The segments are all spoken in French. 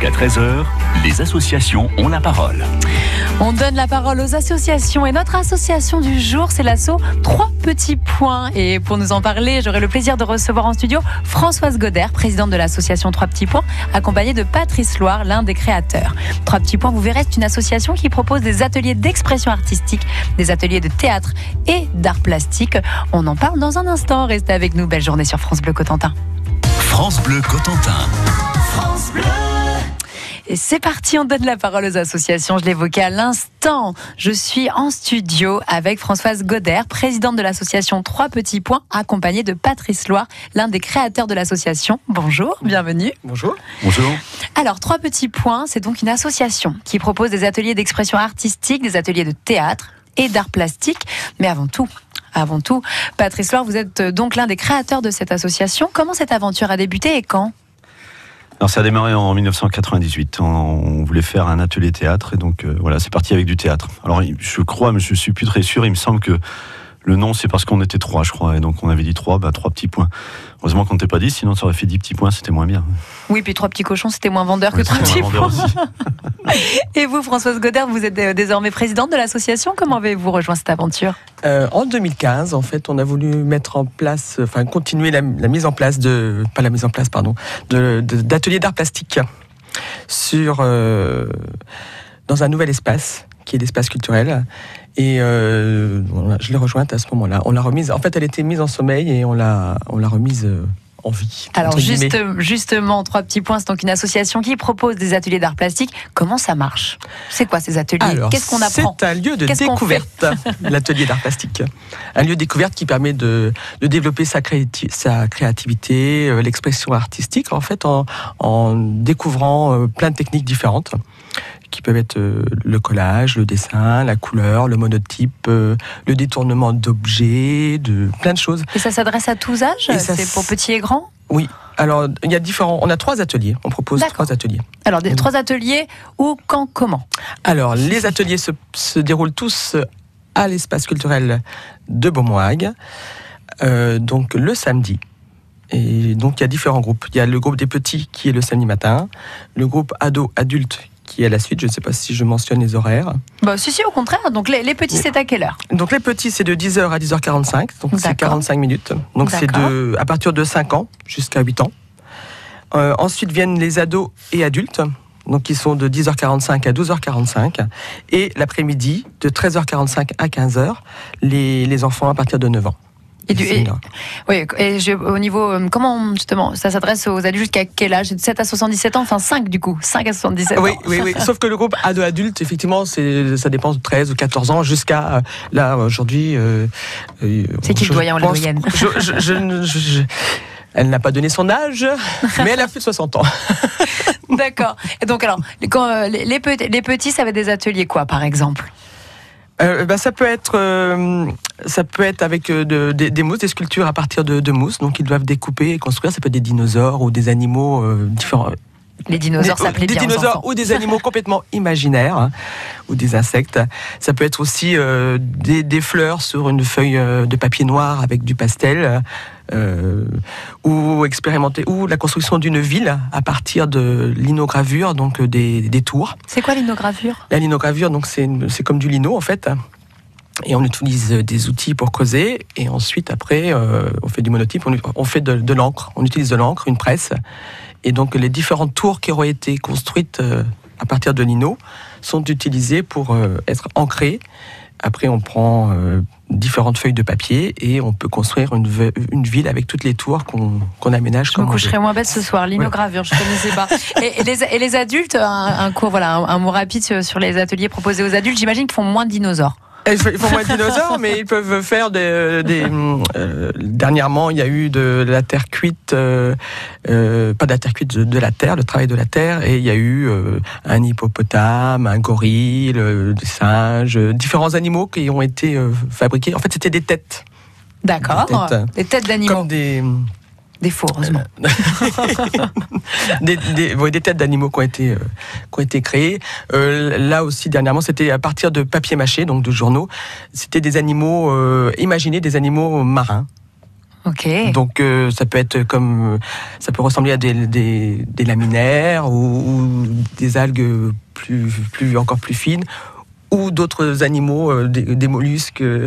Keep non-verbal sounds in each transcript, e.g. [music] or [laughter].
Jusqu'à 13h, les associations ont la parole. On donne la parole aux associations et notre association du jour, c'est l'asso Trois Petits Points. Et pour nous en parler, j'aurai le plaisir de recevoir en studio Françoise Goder, présidente de l'association Trois Petits Points, accompagnée de Patrice Loire, l'un des créateurs. Trois Petits Points, vous verrez, c'est une association qui propose des ateliers d'expression artistique, des ateliers de théâtre et d'art plastique. On en parle dans un instant. Restez avec nous. Belle journée sur France Bleu Cotentin. France Bleu Cotentin. France Bleu. Et c'est parti, on donne la parole aux associations. Je l'évoquais à l'instant. Je suis en studio avec Françoise Goder, présidente de l'association Trois Petits Points, accompagnée de Patrice Loire, l'un des créateurs de l'association. Bonjour, bienvenue. Bonjour. Bonjour. Alors, Trois Petits Points, c'est donc une association qui propose des ateliers d'expression artistique, des ateliers de théâtre et d'art plastique. Mais avant tout, avant tout, Patrice Loire, vous êtes donc l'un des créateurs de cette association. Comment cette aventure a débuté et quand? Alors ça a démarré en 1998. On voulait faire un atelier théâtre et donc euh, voilà, c'est parti avec du théâtre. Alors je crois, mais je suis plus très sûr. Il me semble que le nom, c'est parce qu'on était trois, je crois. Et donc, on avait dit trois, bah, trois petits points. Heureusement qu'on n'était pas dit, sinon ça aurait fait dix petits points, c'était moins bien. Oui, puis trois petits cochons, c'était moins vendeur que trois petits points. [laughs] Et vous, Françoise Godard, vous êtes euh, désormais présidente de l'association. Comment avez-vous rejoint cette aventure? Euh, En 2015, en fait, on a voulu mettre en place, enfin, continuer la, mise en place de, pas la mise en place, pardon, d'ateliers d'art plastique sur, euh, dans un nouvel espace qui est l'espace culturel. Et euh, je l'ai rejointe à ce moment-là. On l'a remise. En fait, elle était mise en sommeil et on l'a, on l'a remise. Euh, en vie, Alors juste, justement, trois petits points. C'est donc une association qui propose des ateliers d'art plastique. Comment ça marche? C'est quoi ces ateliers? Qu'est-ce qu'on apprend? C'est un lieu de découverte, [laughs] l'atelier d'art plastique. Un lieu de découverte qui permet de, de développer sa, sa créativité, euh, l'expression artistique, en fait, en, en découvrant plein de techniques différentes qui peuvent être euh, le collage, le dessin, la couleur, le monotype, euh, le détournement d'objets, de plein de choses. Et ça s'adresse à tous âges C'est pour petits et grands? Oui. Alors, il y a différents. On a trois ateliers. On propose trois ateliers. Alors, des, trois ateliers où, quand, comment? Alors, les ateliers se, déroulent tous à l'espace culturel de Beaumoig, euh, donc le samedi. Et donc il y a différents groupes. Il y a le groupe des petits qui est le samedi matin, le groupe ado-adulte qui est la suite. Je ne sais pas si je mentionne les horaires. Bah, si, si, au contraire. Donc, les, petits, c'est à quelle heure? Donc, les petits, c'est de 10h à 10h45. Donc, c'est 45 minutes. Donc, c'est de, à partir de 5 ans jusqu'à 8 ans. Euh, ensuite viennent les ados et adultes. Donc, qui sont de 10h45 à 12h45. Et l'après-midi, de 13h45 à 15h, les, les enfants à partir de 9 ans. Et, du, oui, et au niveau, euh, comment justement, ça s'adresse aux adultes jusqu'à quel âge? 7 à 77 ans, enfin 5 du coup, 5 à 77 oui, ans. Oui, oui, sauf que le groupe ado adulte, effectivement, ça dépend de 13 ou 14 ans jusqu'à euh, là aujourd'hui. Euh, c'est qui le doyen ou la doyenne? elle n'a pas donné son âge, [laughs] mais elle a fait 60 ans. D'accord. Et donc alors, quand, les, les, petits, ça va des ateliers quoi, par exemple? Euh, bah, ça peut être euh, ça peut être avec euh, des, mousses, des sculptures à partir de, de, mousse. Donc ils doivent découper et construire. Ça peut être des dinosaures ou des animaux différents. Les dinosaures s'appelaient Des dinosaures ou des animaux complètement [laughs] imaginaires hein, ou des insectes. Ça peut être aussi des, des, fleurs sur une feuille de papier noir avec du pastel. Euh, ou expérimenter ou la construction d'une ville à partir de linogravure, donc euh, des, des tours. C'est quoi l'inogravure? La linogravure, donc c'est comme du lino en fait. Et on utilise des outils pour creuser. Et ensuite, après, euh, on fait du monotype, on, fait de, de l'encre. On utilise de l'encre, une presse. Et donc, les différentes tours qui auraient été construites à partir de lino sont utilisées pour être ancrées. Après, on prend différentes feuilles de papier et on peut construire une, une ville avec toutes les tours qu'on aménage. Je me coucherai moins bête ce soir, l'inogravure, je connaissais pas. [laughs] Et, les, et, les, adultes, un, cours, voilà, un, mot rapide sur les ateliers proposés aux adultes, j'imagine qu'ils font moins de dinosaures. Ils font moins de dinosaures, mais ils peuvent faire des. Euh, dernièrement, il y a eu de, la terre cuite, euh, euh, pas de la terre cuite, de, la terre, le travail de la terre, et il y a eu un hippopotame, un gorille, des singes, différents animaux qui ont été fabriqués. En fait, c'était des têtes. D'accord. Des têtes d'animaux. Comme des des faux, heureusement. [laughs] des, des, têtes d'animaux qui ont été, euh, qui ont été créées. Euh, là aussi, dernièrement, c'était à partir de papier mâché, donc de journaux. C'était des animaux euh, imaginés, des animaux marins. Ok. Donc ça peut être comme ça peut ressembler à des, des, laminaires ou, des algues plus, plus, encore plus fines, ou d'autres animaux, euh, des, des mollusques. euh,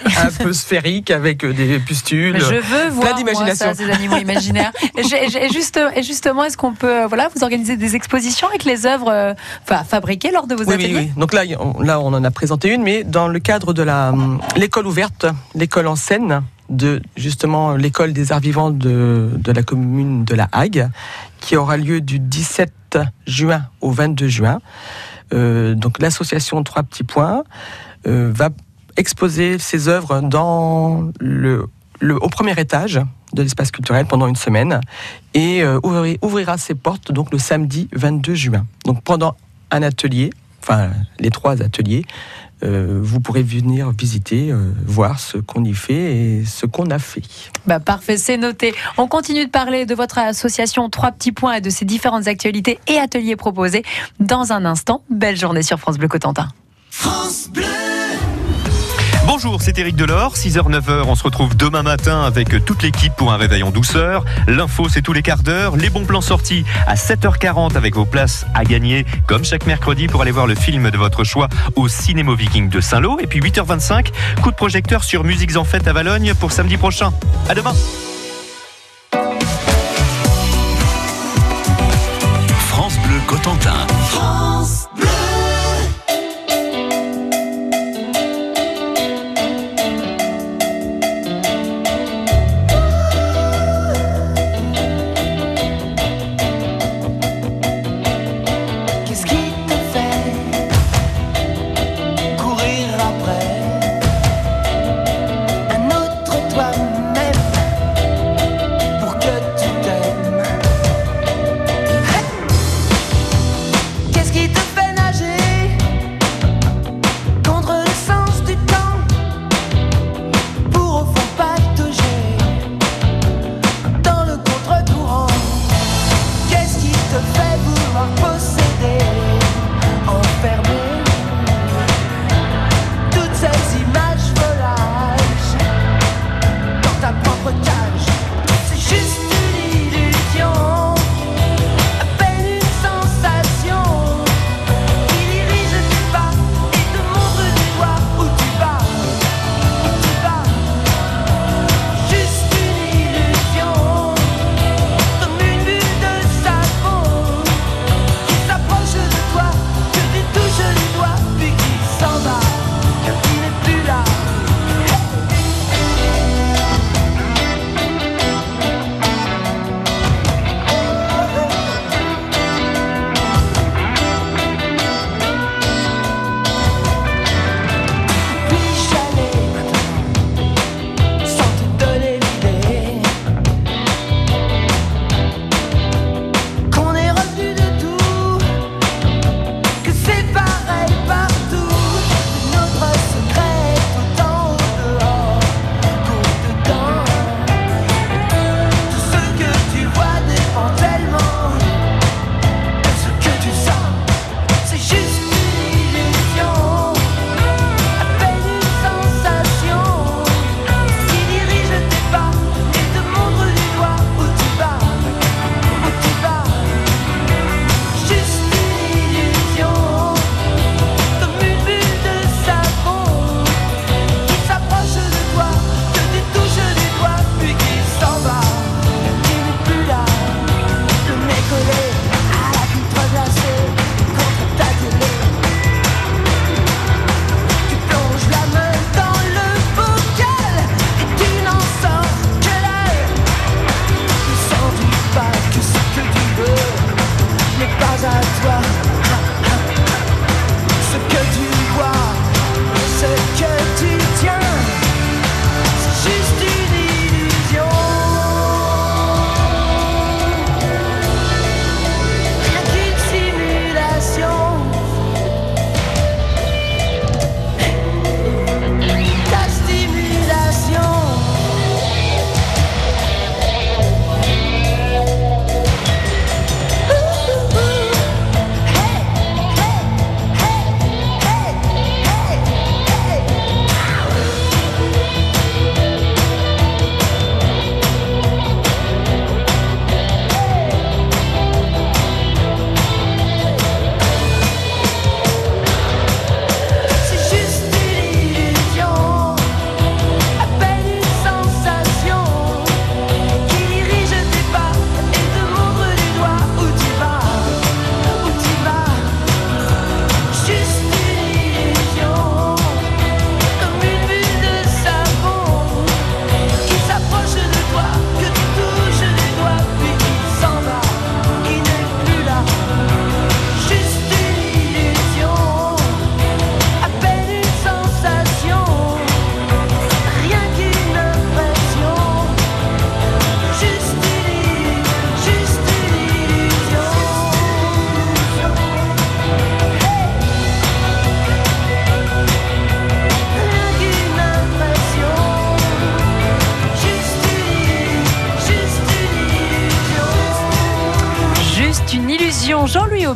[laughs] un peu sphériques avec euh, des pustules. Je veux voir moi, ça, ces animaux [laughs] imaginaires. Et, juste, justement, est-ce qu'on peut, voilà, vous organiser des expositions avec les œuvres, euh, fabriquées lors de vos Oui, oui, ateliers oui. Donc là, on, là, on en a présenté une, mais dans le cadre de hum, l'école ouverte, l'école en scène de justement l'école des arts vivants de, de la commune de La Hague, qui aura lieu du 17 juin au 22 juin. Euh, donc l'association Trois Petits Points euh, va exposer ses œuvres dans le, au premier étage de l'espace culturel pendant une semaine et euh, ouvri- ouvrira ses portes donc le samedi 22 juin. Donc pendant un atelier, enfin les trois ateliers, euh, vous pourrez venir visiter, euh, voir ce qu'on y fait et ce qu'on a fait. Bah, parfait, c'est noté. On continue de parler de votre association Trois Petits Points et de ses différentes actualités et ateliers proposés dans un instant. Belle journée sur France Bleu Cotentin. Bonjour, c'est Eric Delors, 6h-9h, on se retrouve demain matin avec toute l'équipe pour un réveil en douceur. L'info, c'est tous les quarts d'heure. Les bons plans sortis à 7h40 avec vos places à gagner, comme chaque mercredi, pour aller voir le film de votre choix au Cinémo Viking de Saint-Lô. Et puis 8h25, coup de projecteur sur Musiques en Fête à Valogne pour samedi prochain. À demain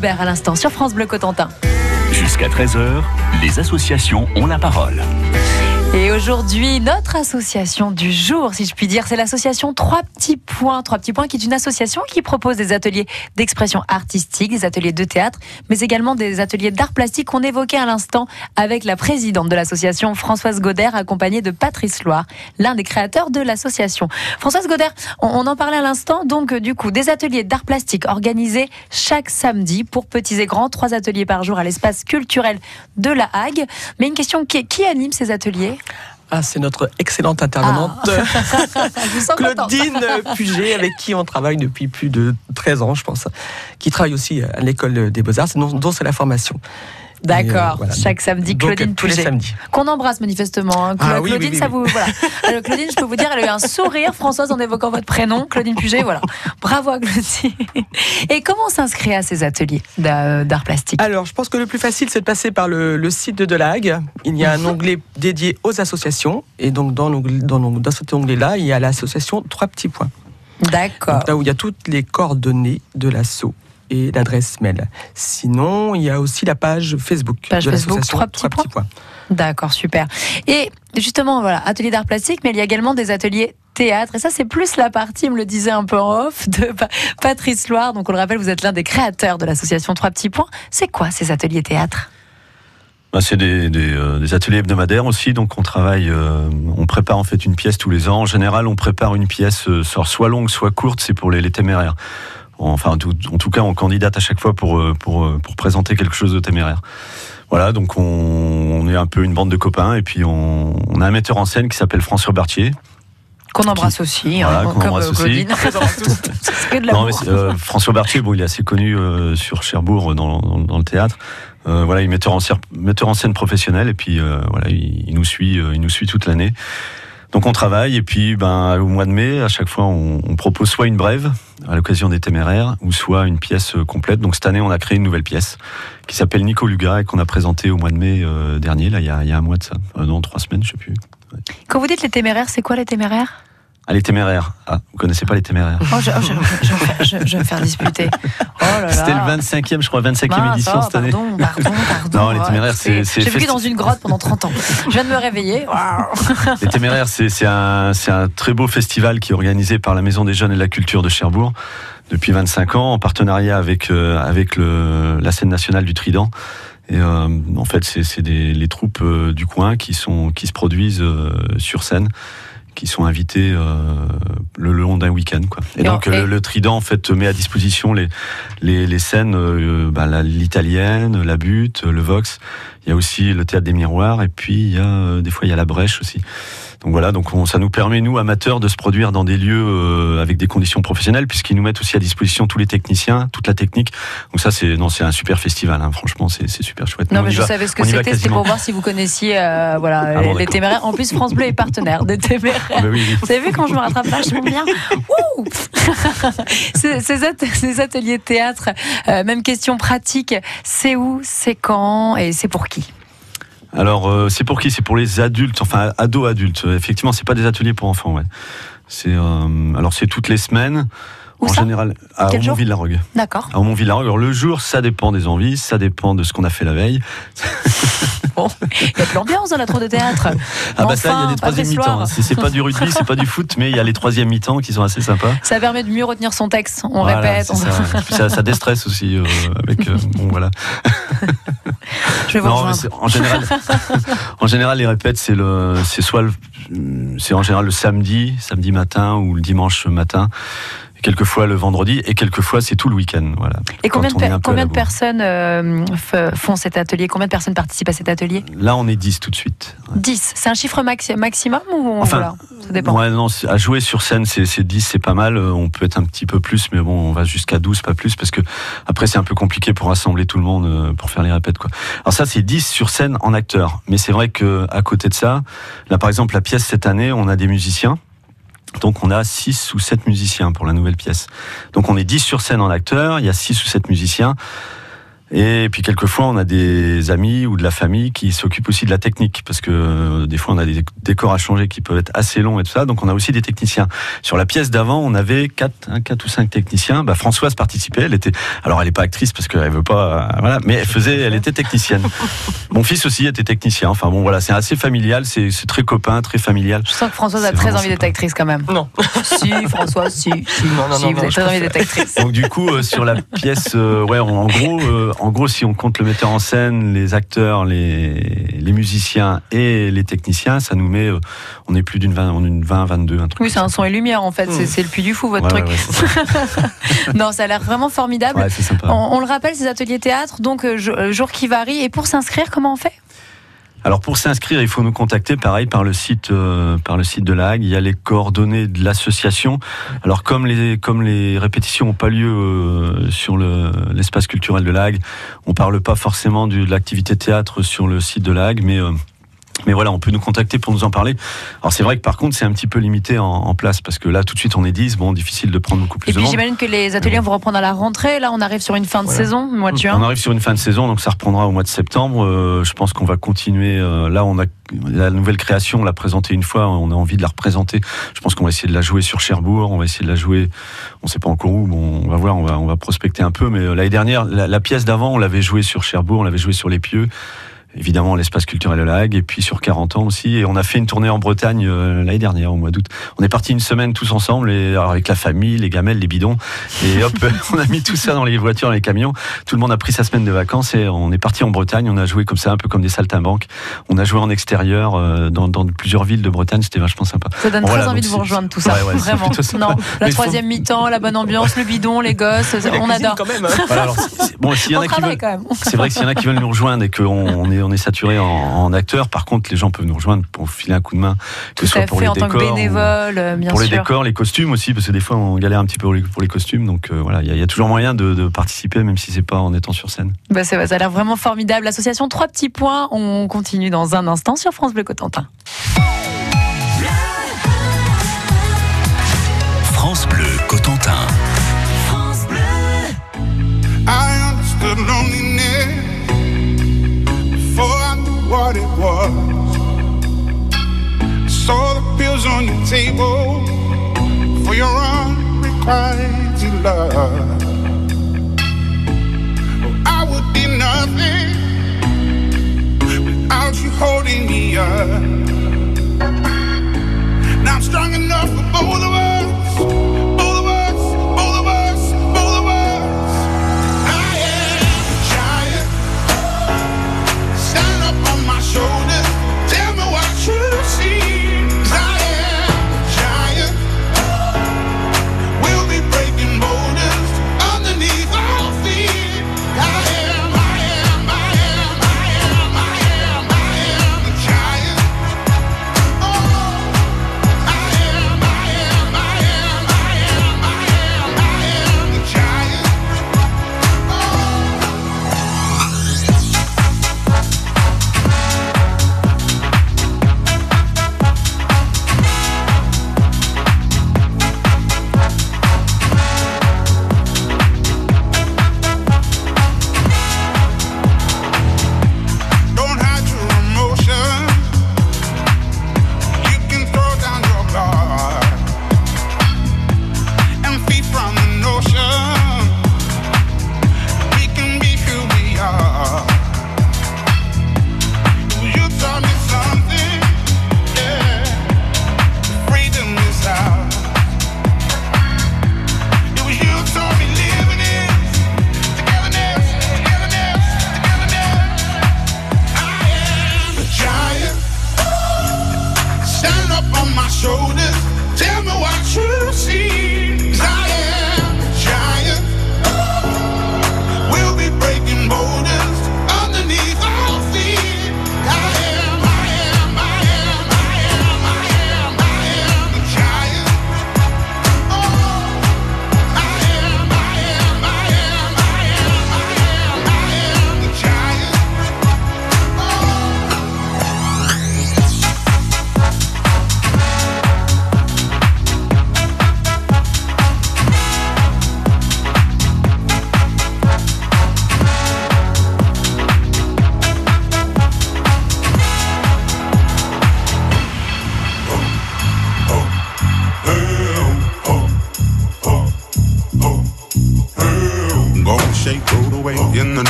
À l'instant sur France Bleu Cotentin. Jusqu'à 13h, les associations ont la parole. Et aujourd'hui, notre association du jour, si je puis dire, c'est l'association Trois Petits Points. Trois Petits Points qui est une association qui propose des ateliers d'expression artistique, des ateliers de théâtre, mais également des ateliers d'art plastique qu'on évoquait à l'instant avec la présidente de l'association, Françoise Godert, accompagnée de Patrice Loire, l'un des créateurs de l'association. Françoise Godert, on, en parlait à l'instant, donc euh, du coup, des ateliers d'art plastique organisés chaque samedi pour petits et grands, trois ateliers par jour à l'espace culturel de la Hague. Mais une question, qui anime ces ateliers? Ah, c'est notre excellente intervenante, [laughs] sens contente. Claudine [laughs] Puget, avec qui on travaille depuis plus de 13 ans, je pense, qui travaille aussi à l'école des Beaux-Arts, dont c'est la formation. Euh, D'accord, voilà. chaque samedi, Donc, Claudine tous les Puget. samedis. Qu'on embrasse manifestement. hein. Ah Claudine, oui, oui, ça vous. Voilà. Alors, Claudine, je peux vous dire, elle a eu un sourire, Françoise, en évoquant votre prénom, Claudine Puget. Voilà. Bravo à Claudine. Et comment s'inscrire à ces ateliers d'a- d'art plastique? Alors, je pense que le plus facile, c'est de passer par le, le site de Delag. Il y a un onglet dédié aux associations. Et donc, dans, cet onglet-là, il y a l'association Trois Petits Points. D'accord. Donc, là où il y a toutes les coordonnées de l'asso et l'adresse mail. Sinon, il y a aussi la page Facebook Page de Facebook, l'association Trois Petits Points. D'accord, super. Et justement, voilà, atelier d'art plastique, mais il y a également des ateliers théâtre. Et ça, c'est plus la partie, il me le disait un peu en off, de Pa- Patrice Loire. Donc, on le rappelle, vous êtes l'un des créateurs de l'association Trois Petits Points. C'est quoi ces ateliers théâtre? Bah, c'est des, des, euh, des ateliers hebdomadaires aussi, donc on travaille, euh, on prépare en fait une pièce tous les ans. En général, on prépare une pièce euh, soit soit longue, soit courte, c'est pour les, les téméraires. Enfin, en tout, cas, on candidate à chaque fois pour, euh, pour, euh, pour présenter quelque chose de téméraire. Voilà, donc on, on est un peu une bande de copains, et puis on, on a un metteur en scène qui s'appelle François Berthier. Qu'on embrasse aussi, Voilà, hein, qu'on comme embrasse euh, aussi. [laughs] De Non, mais euh, François Berthier, bon, il est assez connu euh, sur Cherbourg dans, dans, dans le théâtre. Euh, voilà, il est metteur en, scène- metteur en scène professionnel et puis voilà, il, il nous suit, il nous suit toute l'année. Donc on travaille et puis ben au mois de mai, à chaque fois, on, on propose soit une brève à l'occasion des téméraires ou soit une pièce euh, complète. Donc cette année, on a créé une nouvelle pièce qui s'appelle Nico Luga et qu'on a présentée au mois de mai euh, dernier. Là, il y, a, il y a un mois de ça, Euh, non, trois semaines, je sais plus. Quand vous dites les téméraires, c'est quoi les téméraires? Ah, les téméraires. Ah, vous connaissez pas les téméraires oh, je, oh, je vais me faire disputer. Là. C'était le 25e, je crois, 25e Mince, édition cette année. Pardon, pardon, [laughs] pardon. Non, les téméraires, c'est- J'ai vécu dans une grotte pendant 30 ans. Je viens de me réveiller. [laughs] Les Téméraires, c'est un, un très beau festival qui est organisé par la Maison des Jeunes et de la Culture de Cherbourg depuis 25 ans, en partenariat avec, euh, avec le, la scène nationale du Trident. Et euh, en fait, c'est les troupes euh, du coin qui, sont, qui se produisent sur scène, qui sont invités euh, le, le long d'un week-end. Quoi. Et, Et donc, et- le, le Trident en fait, met à disposition les, les, les scènes, euh, bah, la- l'italienne, la butte, le Vox. Il y a aussi le théâtre des miroirs, et puis il y a, euh, des fois il y a la brèche aussi. Donc voilà, donc on- ça nous permet, nous, amateurs, de se produire dans des lieux euh, avec des conditions professionnelles, puisqu'ils nous mettent aussi à disposition tous les techniciens, toute la technique. Donc ça, c'est non, c'est un super festival, hein. franchement, c'est super chouette. Non, on mais je va. savais ce que c'était. C'était pour voir si vous connaissiez euh, voilà, Ah bon, les, téméraires. En plus, France Bleu est partenaire des téméraires. Ah bah oui, oui. Vous avez vu quand je me rattrape vachement bien Ouh [laughs] ces, ces at- ces ateliers de théâtre, euh, même question pratique, c'est où, c'est quand et c'est pour qui? Alors, euh, c'est pour qui? C'est pour les adultes, enfin ados adultes. Euh, Effectivement, c'est pas des ateliers pour enfants, ouais. C'est euh, alors c'est toutes les semaines. Où en ça? général, à Aumont-Villarogue. D'accord. À Aumont-Villarogue. Alors le jour, ça dépend des envies, ça dépend de ce qu'on a fait la veille. [laughs] Bon, il y a de l'ambiance dans la tour de théâtre. Ah bah ça, il y a Enfin, des troisième mi-temps. Hein. C'est pas du rugby, c'est pas du foot, mais il y a les troisième mi-temps qui sont assez sympas. Ça permet de mieux retenir son texte. On Voilà, répète. on- Ça. Ça, ça déstresse aussi euh, avec. euh, bon voilà. [laughs] Je vais vous Non, mais rejoindre. c'est- en général, [laughs] en général, les répètes, c'est le, c'est soit c'est en général le samedi, samedi matin ou le dimanche matin. Quelquefois le vendredi et quelquefois c'est tout le week-end. Voilà. Et combien de, per- combien de personnes euh, font cet atelier? Combien de personnes participent à cet atelier? Là, on est 10 tout de suite. Ouais. 10. C'est un chiffre maxi- maximum ou Enfin, voilà, ça dépend Ouais, non, à jouer sur scène, c'est c'est 10, c'est pas mal. Euh, On peut être un petit peu plus, mais bon, on va jusqu'à 12, pas plus, parce que après, c'est un peu compliqué pour rassembler tout le monde, euh, pour faire les répètes, quoi. Alors ça, c'est 10 sur scène en acteur. Mais c'est vrai que à côté de ça, là, par exemple, la pièce cette année, on a des musiciens. Donc on a 6 ou 7 musiciens pour la nouvelle pièce. Donc on est 10 sur scène en acteur, il y a 6 ou 7 musiciens. Et puis quelquefois, on a des amis ou de la famille qui s'occupent aussi de la technique, parce que euh, des fois, on a des décors à changer qui peuvent être assez longs et tout ça. Donc, on a aussi des techniciens. Sur la pièce d'avant, on avait quatre, un, quatre ou cinq techniciens. Bah, Françoise participait. Elle était, alors elle n'est pas actrice parce qu'elle veut pas, euh, voilà, mais elle faisait, elle était technicienne. [laughs] Mon fils aussi était technicien. Enfin bon, voilà, c'est assez familial, c'est très copain, très familial. Je sens que Françoise a très envie d'être actrice quand même. Non. [laughs] si, Françoise, si. si, Non, non, si, non, vous non, avez très envie d'être actrice. Donc du coup, euh, sur la pièce, euh, ouais, en, en gros, euh, en gros, si on compte le metteur en scène, les acteurs, les, les musiciens et les techniciens, ça nous met, euh, on est plus d'une 20, on est une 20, 22, un truc. Oui, c'est un son et lumière en fait. C'est- Mm. C'est le puits du fou, votre Ouais, truc. ouais, [laughs] non, ça a l'air vraiment formidable. Ouais. On, on le rappelle, ces ateliers théâtre, donc euh, euh, jour qui varie. Et pour s'inscrire, comment on fait? Alors pour s'inscrire, il faut nous contacter pareil par le site euh, par le site de la Hague. Il y a les coordonnées de l'association. Alors comme les comme les répétitions n'ont pas lieu euh, sur le l'espace culturel de la Hague, on parle pas forcément du- de l'activité théâtre sur le site de la Hague, mais euh, mais voilà, on peut nous contacter pour nous en parler. Alors c'est vrai que par contre c'est un petit peu limité en, en place parce que là tout de suite on est 10, bon difficile de prendre beaucoup plus Et de puis monde. j'imagine que les ateliers vont reprendre à la rentrée. Là, on arrive sur une fin de Voilà. saison, mois de On juin. arrive sur une fin de saison, donc ça reprendra au mois de septembre. Euh, je pense qu'on va continuer. euh, là, on a la nouvelle création, on l'a présentée une fois, on a envie de la représenter. Je pense qu'on va essayer de la jouer sur Cherbourg, on va essayer de la jouer, on sait pas encore où, bon, on va voir, on va, on va prospecter un peu. Mais euh, l'année dernière, la, la pièce d'avant, on l'avait jouée sur Cherbourg, on l'avait jouée sur les Pieux. Évidemment, l'espace culturel de la Hague, et puis sur 40 ans aussi. Et on a fait une tournée en Bretagne euh, l'année dernière, au mois d'août. On est parti une semaine tous ensemble, et, avec la famille, les gamelles, les bidons. Et hop, [laughs] on a mis tout ça dans les voitures, dans les camions. Tout le monde a pris sa semaine de vacances et on est parti en Bretagne. On a joué comme ça, un peu comme des saltimbanques. On a joué en extérieur euh, dans, dans plusieurs villes de Bretagne. C'était vachement sympa. Ça donne Bon, très voilà, envie de vous rejoindre tout ça. Ouais, ouais, c'est Vraiment. Non, la Mais faut- troisième mi-temps, la bonne ambiance, le bidon, les gosses, on adore. quand même. hein. [laughs] Voilà, alors, bon, s'il y en On a qui veulent, c'est vrai que s'il y en a qui veulent nous rejoindre et qu'on on est, on est saturé en, en acteurs, par contre, les gens peuvent nous rejoindre pour filer un coup de main, que Tout ce soit à pour fait les en tant que décors. bénévole, euh, bien pour les décors, les costumes aussi, parce que des fois on galère un petit peu pour les, pour les costumes. Donc euh, voilà, il y, a- il y a toujours moyen de, de participer, même si c'est pas en étant sur scène. Bah, ça a l'air vraiment formidable. L'association Trois Petits Points, on continue dans un instant sur France Bleu Cotentin. France Bleu what it was. Saw the pills on your table for your unrequited love. Oh, I would be nothing without you holding me up. Now I'm strong enough for both of us.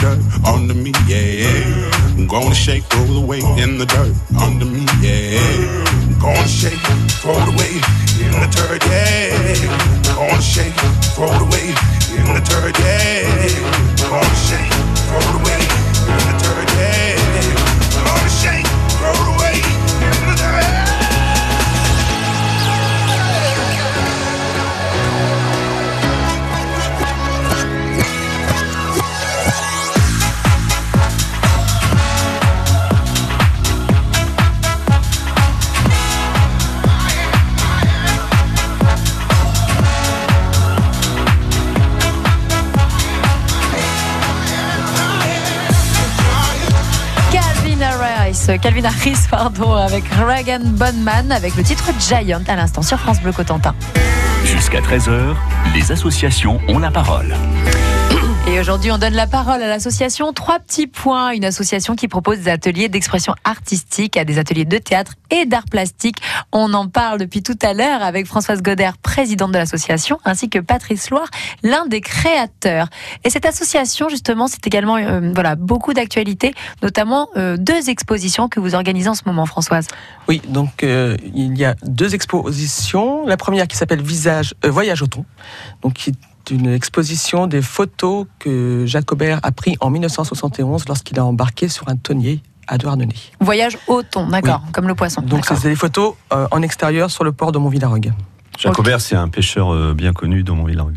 Dirt under me, yeah. I'm gonna shake, roll the weight in the dirt under me, yeah. I'm gonna shake, throw it away in the dirt, yeah. I'm gonna shake, throw it away in the dirt, yeah. I'm gonna shake, throw away in the dirt, yeah. Calvin Harris, [laughs] pardon, avec Reagan Bonman, avec le titre Giant à l'instant sur France Bleu Cotentin. Jusqu'à 13h, les associations ont la parole. Et aujourd'hui, on donne la parole à l'association Trois Petits Points, une association qui propose des ateliers d'expression artistique, à des ateliers de théâtre et d'art plastique. On en parle depuis tout à l'heure avec Françoise Goder, présidente de l'association, ainsi que Patrice Loire, l'un des créateurs. Et cette association, justement, c'est également euh, voilà beaucoup d'actualités, notamment euh, deux expositions que vous organisez en ce moment, Françoise. Oui, donc euh, il y a deux expositions. La première qui s'appelle Visage, Voyage au thon, donc qui est une exposition des photos que Jacobert a pris en 1971 lorsqu'il a embarqué sur un tonnier à Douarnenez. Voyage au thon, d'accord, comme le poisson. Donc c'est des photos euh, en extérieur sur le port de Montvillarogue. Jacobert, c'est un pêcheur euh, bien connu dans mon village.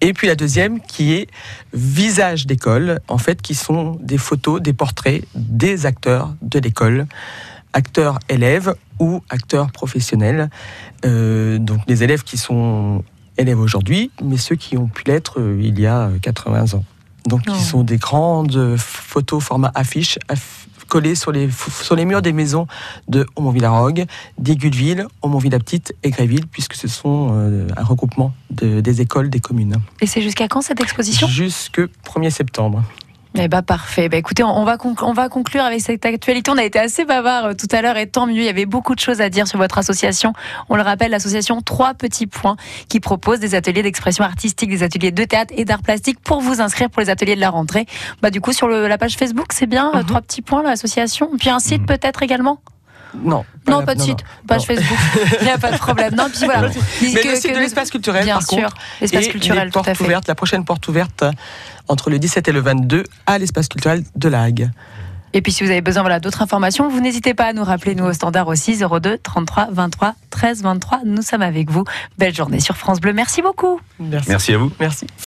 Et puis la deuxième qui est Visage d'école, en fait, qui sont des photos, des portraits des acteurs de l'école, acteurs élèves ou acteurs professionnels. Euh, donc des élèves qui sont élèves aujourd'hui, mais ceux qui ont pu l'être euh, il y a euh, 80 ans. Donc Oh. qui sont des grandes euh, photos format affiche aff- collées sur les, sur les murs des maisons de Aumont-Villarogue, d'Aiguilleville, Aumont-Villa-Petite et Gréville, puisque ce sont euh, un regroupement de- des écoles des communes. Et c'est jusqu'à quand cette exposition? Jusque 1er septembre. Eh ben parfait. Ben écoutez, on va on va conclure avec cette actualité. On a été assez bavard euh, tout à l'heure et tant mieux. Il y avait beaucoup de choses à dire sur votre association. On le rappelle, l'association Trois Petits Points qui propose des ateliers d'expression artistique, des ateliers de théâtre et d'art plastique pour vous inscrire pour les ateliers de la rentrée. Bah du coup sur le- la page Facebook, c'est bien euh, Mhm. Trois Petits Points l'association? Puis un site peut-être également? Non. Non, la- pas de non, site, non. page Non. Facebook. [laughs] Il n'y a pas de problème. Non, puis voilà. Mais Que- le site que de l'espace culturel, Bien par sûr, contre. l'espace culturel, les tout à fait. ouvertes, la prochaine porte ouverte entre le 17 et le 22 à l'espace culturel de la Hague. Et puis si vous avez besoin voilà, d'autres informations, vous n'hésitez pas à nous rappeler, nous au standard aussi, 02 33 23 13 23. Nous sommes avec vous. Belle journée sur France Bleu. Merci beaucoup. Merci. Merci à vous. Merci.